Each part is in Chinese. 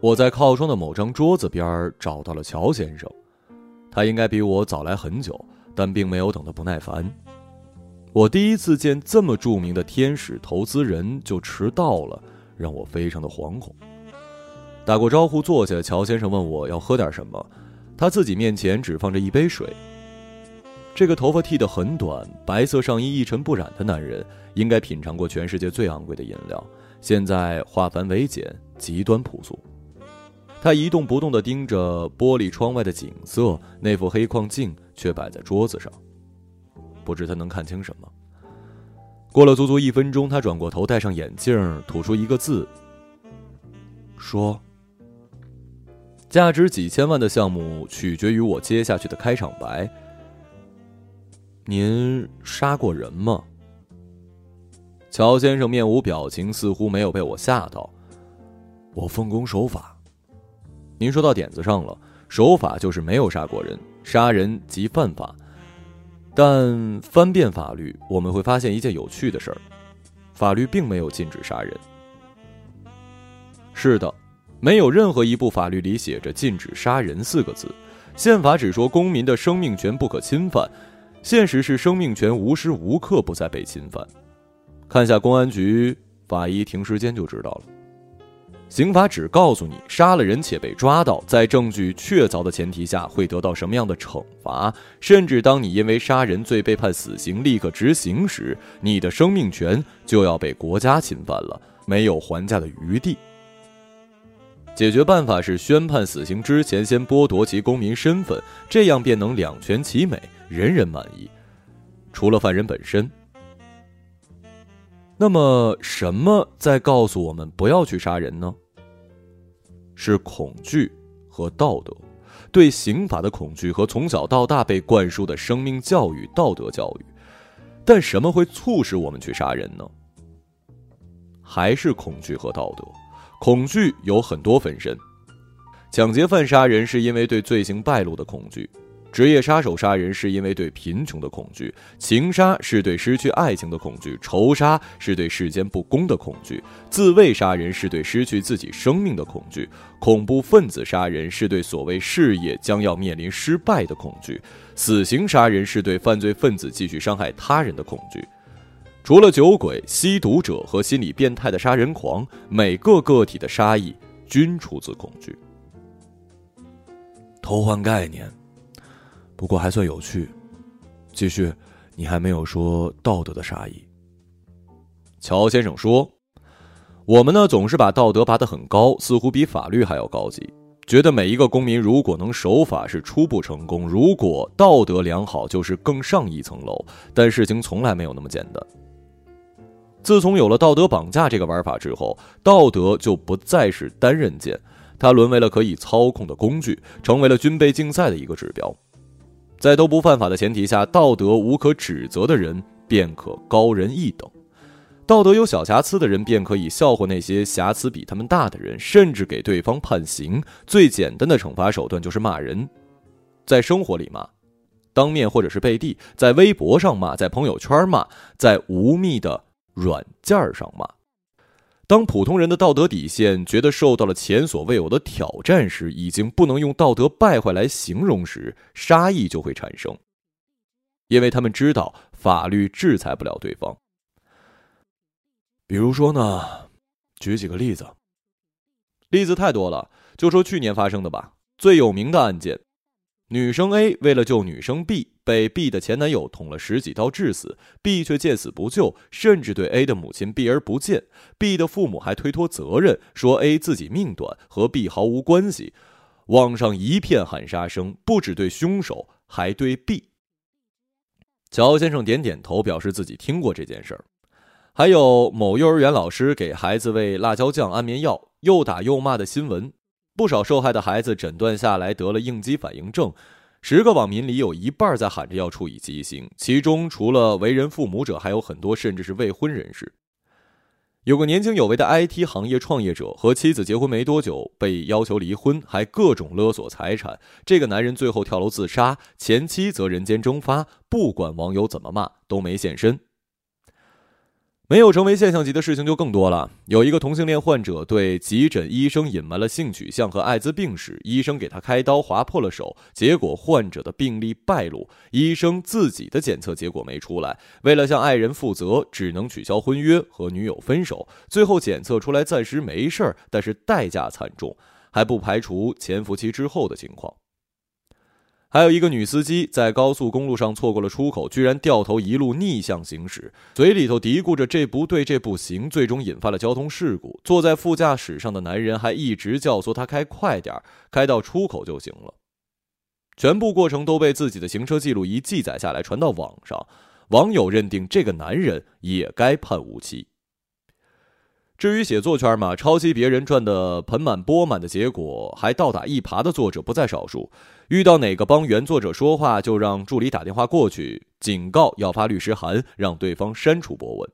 我在靠窗的某张桌子边找到了乔先生，他应该比我早来很久，但并没有等得不耐烦。我第一次见这么著名的天使投资人就迟到了，让我非常的惶恐。打过招呼坐下，乔先生问我要喝点什么，他自己面前只放着一杯水。这个头发剃得很短、白色上衣一尘不染的男人，应该品尝过全世界最昂贵的饮料，现在化繁为简，极端朴素。他一动不动地盯着玻璃窗外的景色，那副黑框镜却摆在桌子上，不知他能看清什么。过了足足一分钟，他转过头，戴上眼镜，吐出一个字：“说。”价值几千万的项目取决于我接下去的开场白。您杀过人吗？乔先生面无表情，似乎没有被我吓到。我奉公守法。您说到点子上了，守法就是没有杀过人，杀人即犯法。但翻遍法律，我们会发现一件有趣的事儿：法律并没有禁止杀人。是的，没有任何一部法律里写着禁止杀人四个字。宪法只说公民的生命权不可侵犯，现实是生命权无时无刻不在被侵犯。看下公安局法医停尸间就知道了。刑法只告诉你，杀了人且被抓到，在证据确凿的前提下，会得到什么样的惩罚。甚至当你因为杀人罪被判死刑，立刻执行时，你的生命权就要被国家侵犯了，没有还价的余地。解决办法是宣判死刑之前，先剥夺其公民身份，这样便能两全其美，人人满意，除了犯人本身。那么，什么在告诉我们不要去杀人呢？是恐惧和道德，对刑法的恐惧和从小到大被灌输的生命教育、道德教育。但什么会促使我们去杀人呢？还是恐惧和道德？恐惧有很多分身，抢劫犯杀人是因为对罪行败露的恐惧。职业杀手杀人是因为对贫穷的恐惧，情杀是对失去爱情的恐惧，仇杀是对世间不公的恐惧，自卫杀人是对失去自己生命的恐惧，恐怖分子杀人是对所谓事业将要面临失败的恐惧，死刑杀人是对犯罪分子继续伤害他人的恐惧。除了酒鬼、吸毒者和心理变态的杀人狂，每个个体的杀意均出自恐惧。偷换概念。不过还算有趣，继续，你还没有说道德的杀意。乔先生说：“我们呢总是把道德拔得很高，似乎比法律还要高级，觉得每一个公民如果能守法是初步成功，如果道德良好就是更上一层楼。但事情从来没有那么简单。自从有了道德绑架这个玩法之后，道德就不再是单刃剑，它沦为了可以操控的工具，成为了军备竞赛的一个指标。”在都不犯法的前提下，道德无可指责的人便可高人一等；道德有小瑕疵的人便可以笑话那些瑕疵比他们大的人，甚至给对方判刑。最简单的惩罚手段就是骂人，在生活里骂，当面或者是背地，在微博上骂，在朋友圈骂，在无密的软件上骂。当普通人的道德底线觉得受到了前所未有的挑战时，已经不能用道德败坏来形容时，杀意就会产生，因为他们知道法律制裁不了对方。比如说呢，举几个例子，例子太多了，就说去年发生的吧，最有名的案件。女生 A 为了救女生 B，被 B 的前男友捅了十几刀致死，B 却见死不救，甚至对 A 的母亲避而不见。B 的父母还推脱责任，说 A 自己命短，和 B 毫无关系。网上一片喊杀声，不只对凶手，还对 B。乔先生点点头，表示自己听过这件事儿。还有某幼儿园老师给孩子喂辣椒酱、安眠药，又打又骂的新闻。不少受害的孩子诊断下来得了应激反应症，十个网民里有一半在喊着要处以极刑，其中除了为人父母者，还有很多甚至是未婚人士。有个年轻有为的 IT 行业创业者和妻子结婚没多久，被要求离婚，还各种勒索财产。这个男人最后跳楼自杀，前妻则人间蒸发，不管网友怎么骂，都没现身。没有成为现象级的事情就更多了。有一个同性恋患者对急诊医生隐瞒了性取向和艾滋病史，医生给他开刀划破了手，结果患者的病例败露，医生自己的检测结果没出来，为了向爱人负责，只能取消婚约和女友分手。最后检测出来暂时没事儿，但是代价惨重，还不排除潜伏期之后的情况。还有一个女司机在高速公路上错过了出口，居然掉头一路逆向行驶，嘴里头嘀咕着这不对，这不行，最终引发了交通事故。坐在副驾驶上的男人还一直教唆她开快点儿，开到出口就行了。全部过程都被自己的行车记录仪记载下来，传到网上，网友认定这个男人也该判无期。至于写作圈嘛，抄袭别人赚的盆满钵满的结果还倒打一耙的作者不在少数。遇到哪个帮原作者说话，就让助理打电话过去警告，要发律师函，让对方删除博文。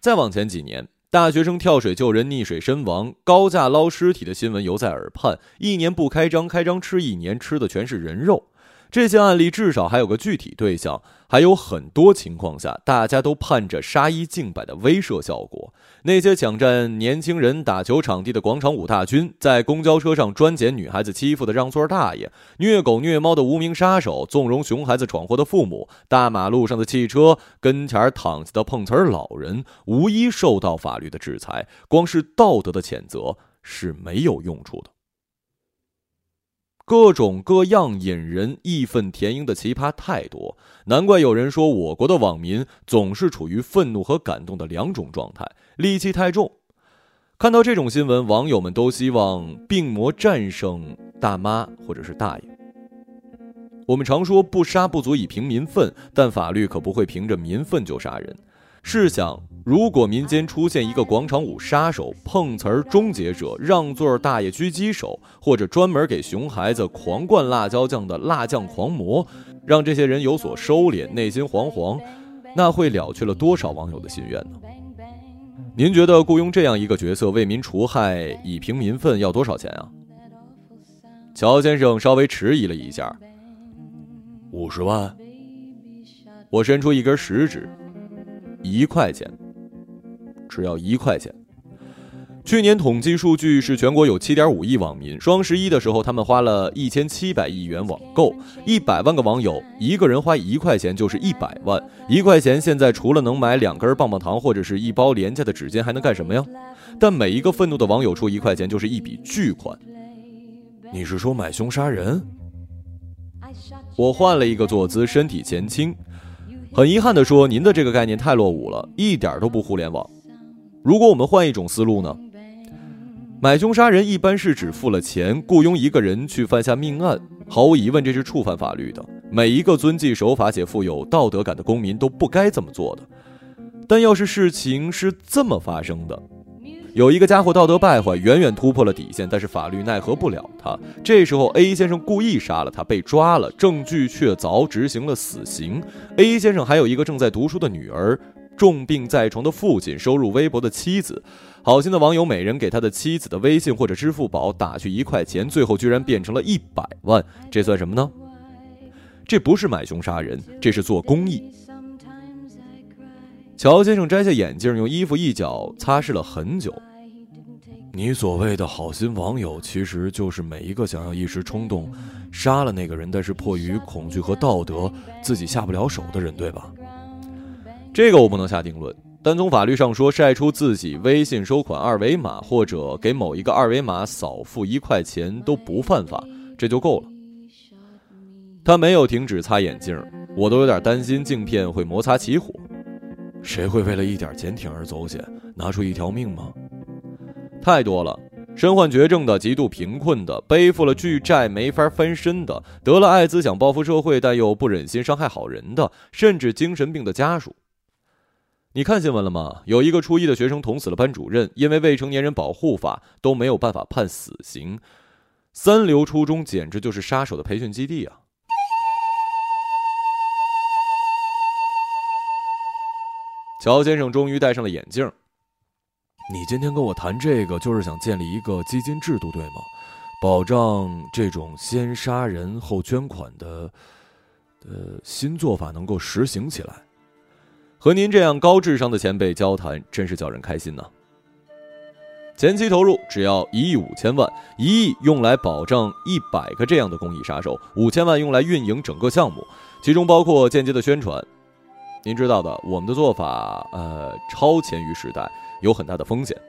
再往前几年，大学生跳水救人溺水身亡，高价捞尸体的新闻犹在耳畔。一年不开张，开张吃一年，吃的全是人肉。这些案例至少还有个具体对象，还有很多情况下，大家都盼着杀一儆百的威慑效果。那些抢占年轻人打球场地的广场舞大军，在公交车上专捡女孩子欺负的让座大爷，虐狗虐猫的无名杀手，纵容熊孩子闯祸的父母，大马路上的汽车跟前躺下的碰瓷儿老人，无一受到法律的制裁。光是道德的谴责是没有用处的。各种各样引人义愤填膺的奇葩太多，难怪有人说我国的网民总是处于愤怒和感动的两种状态，戾气太重。看到这种新闻，网友们都希望病魔战胜大妈或者是大爷。我们常说不杀不足以平民愤，但法律可不会凭着民愤就杀人。试想，如果民间出现一个广场舞杀手、碰瓷儿终结者、让座大爷狙击手，或者专门给熊孩子狂灌辣椒酱的辣酱狂魔，让这些人有所收敛，内心惶惶，那会了却了多少网友的心愿呢？您觉得雇佣这样一个角色为民除害，以平民愤要多少钱啊？乔先生稍微迟疑了一下，五十万。我伸出一根食指。一块钱，只要一块钱。去年统计数据是全国有七点五亿网民，双十一的时候他们花了一千七百亿元网购，一百万个网友，一个人花一块钱就是一百万。一块钱现在除了能买两根棒棒糖或者是一包廉价的纸巾，还能干什么呀？但每一个愤怒的网友出一块钱就是一笔巨款。你是说买凶杀人？我换了一个坐姿，身体前倾。很遗憾地说，您的这个概念太落伍了，一点都不互联网。如果我们换一种思路呢？买凶杀人一般是指付了钱，雇佣一个人去犯下命案。毫无疑问，这是触犯法律的。每一个遵纪守法且富有道德感的公民都不该这么做的。但要是事情是这么发生的。有一个家伙道德败坏，远远突破了底线，但是法律奈何不了他。这时候，A 先生故意杀了他，被抓了，证据确凿，执行了死刑。A 先生还有一个正在读书的女儿，重病在床的父亲，收入微薄的妻子。好心的网友每人给他的妻子的微信或者支付宝打去一块钱，最后居然变成了一百万，这算什么呢？这不是买凶杀人，这是做公益。乔先生摘下眼镜，用衣服一角擦拭了很久。你所谓的好心网友，其实就是每一个想要一时冲动杀了那个人，但是迫于恐惧和道德自己下不了手的人，对吧？这个我不能下定论，但从法律上说，晒出自己微信收款二维码，或者给某一个二维码扫付一块钱都不犯法，这就够了。他没有停止擦眼镜，我都有点担心镜片会摩擦起火。谁会为了一点钱铤而走险，拿出一条命吗？太多了，身患绝症的、极度贫困的、背负了巨债没法翻身的、得了艾滋想报复社会但又不忍心伤害好人的，甚至精神病的家属。你看新闻了吗？有一个初一的学生捅死了班主任，因为未成年人保护法都没有办法判死刑。三流初中简直就是杀手的培训基地啊！乔先生终于戴上了眼镜。你今天跟我谈这个，就是想建立一个基金制度，对吗？保障这种先杀人后捐款的，呃，新做法能够实行起来。和您这样高智商的前辈交谈，真是叫人开心呢。前期投入只要一亿五千万，一亿用来保障一百个这样的公益杀手，五千万用来运营整个项目，其中包括间接的宣传。您知道的，我们的做法，呃，超前于时代，有很大的风险。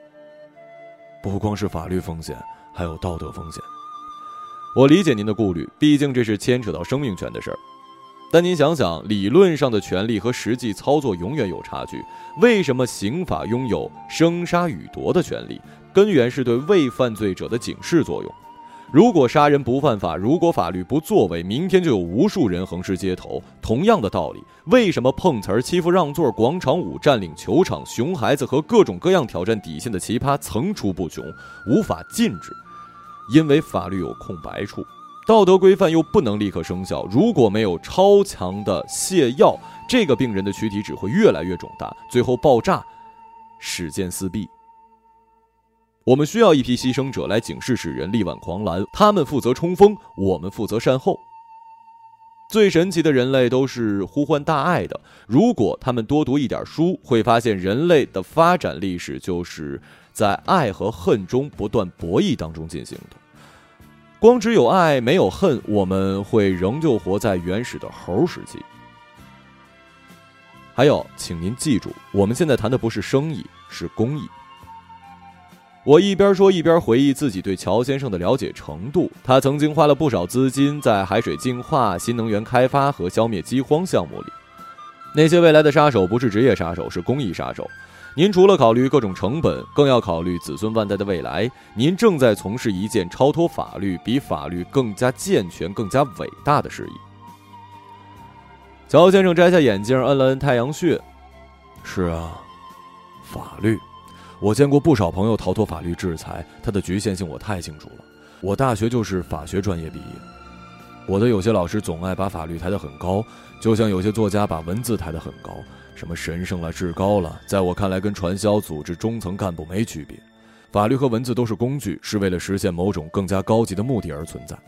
不光是法律风险，还有道德风险。我理解您的顾虑，毕竟这是牵扯到生命权的事儿。但您想想，理论上的权利和实际操作永远有差距。为什么刑法拥有生杀予夺的权利？根源是对未犯罪者的警示作用。如果杀人不犯法，如果法律不作为，明天就有无数人横尸街头。同样的道理，为什么碰瓷儿、欺负让座、广场舞、占领球场、熊孩子和各种各样挑战底线的奇葩层出不穷，无法禁止？因为法律有空白处。道德规范又不能立刻生效，如果没有超强的泻药，这个病人的躯体只会越来越肿大，最后爆炸，事件四壁。我们需要一批牺牲者来警示世人，力挽狂澜。他们负责冲锋，我们负责善后。最神奇的人类都是呼唤大爱的。如果他们多读一点书，会发现人类的发展历史就是在爱和恨中不断博弈当中进行的。光只有爱没有恨，我们会仍旧活在原始的猴时期。还有，请您记住，我们现在谈的不是生意，是公益。我一边说，一边回忆自己对乔先生的了解程度。他曾经花了不少资金在海水净化、新能源开发和消灭饥荒项目里。那些未来的杀手不是职业杀手，是公益杀手。您除了考虑各种成本，更要考虑子孙万代的未来。您正在从事一件超脱法律、比法律更加健全、更加伟大的事业。乔先生摘下眼镜，摁了摁太阳穴。是啊，法律，我见过不少朋友逃脱法律制裁，它的局限性我太清楚了。我大学就是法学专业毕业，我的有些老师总爱把法律抬得很高，就像有些作家把文字抬得很高。什么神圣了、至高了，在我看来，跟传销组织中层干部没区别。法律和文字都是工具，是为了实现某种更加高级的目的而存在。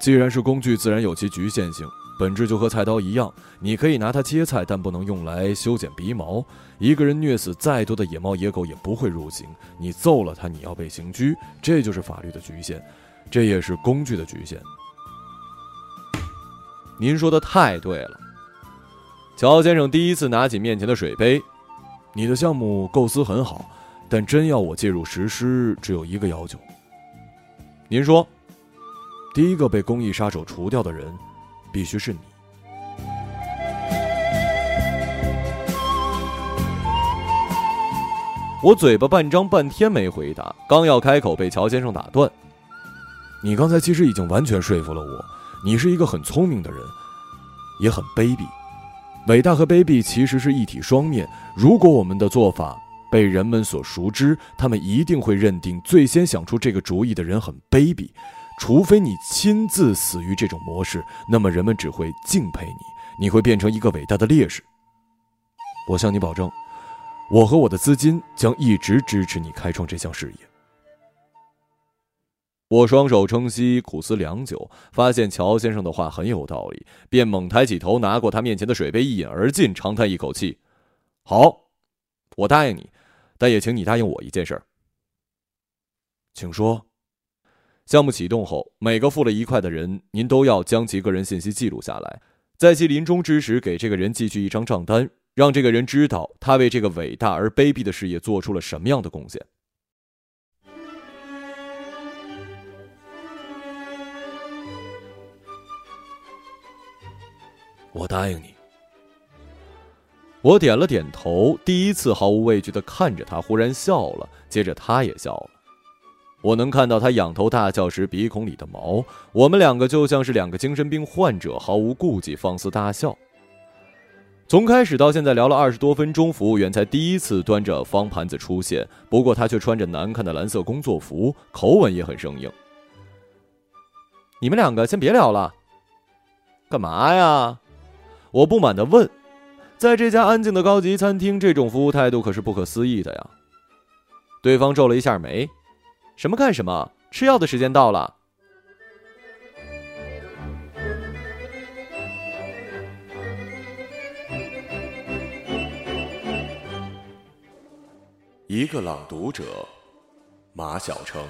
既然是工具，自然有其局限性，本质就和菜刀一样，你可以拿它切菜，但不能用来修剪鼻毛。一个人虐死再多的野猫野狗也不会入刑，你揍了他，你要被刑拘，这就是法律的局限，这也是工具的局限。您说的太对了。乔先生第一次拿起面前的水杯，你的项目构思很好，但真要我介入实施，只有一个要求。您说，第一个被公益杀手除掉的人，必须是你。我嘴巴半张，半天没回答，刚要开口，被乔先生打断。你刚才其实已经完全说服了我，你是一个很聪明的人，也很卑鄙。伟大和卑鄙其实是一体双面。如果我们的做法被人们所熟知，他们一定会认定最先想出这个主意的人很卑鄙。除非你亲自死于这种模式，那么人们只会敬佩你，你会变成一个伟大的烈士。我向你保证，我和我的资金将一直支持你开创这项事业。我双手撑膝，苦思良久，发现乔先生的话很有道理，便猛抬起头，拿过他面前的水杯，一饮而尽，长叹一口气：“好，我答应你，但也请你答应我一件事儿。”请说。项目启动后，每个付了一块的人，您都要将其个人信息记录下来，在其临终之时给这个人寄去一张账单，让这个人知道他为这个伟大而卑鄙的事业做出了什么样的贡献。我答应你。我点了点头，第一次毫无畏惧的看着他，忽然笑了，接着他也笑了。我能看到他仰头大笑时鼻孔里的毛。我们两个就像是两个精神病患者，毫无顾忌，放肆大笑。从开始到现在聊了二十多分钟，服务员才第一次端着方盘子出现，不过他却穿着难看的蓝色工作服，口吻也很生硬。你们两个先别聊了，干嘛呀？我不满的问在这家安静的高级餐厅这种服务态度可是不可思议的呀。对方皱了一下眉什么干什么？吃药的时间到了。一个朗读者马晓成。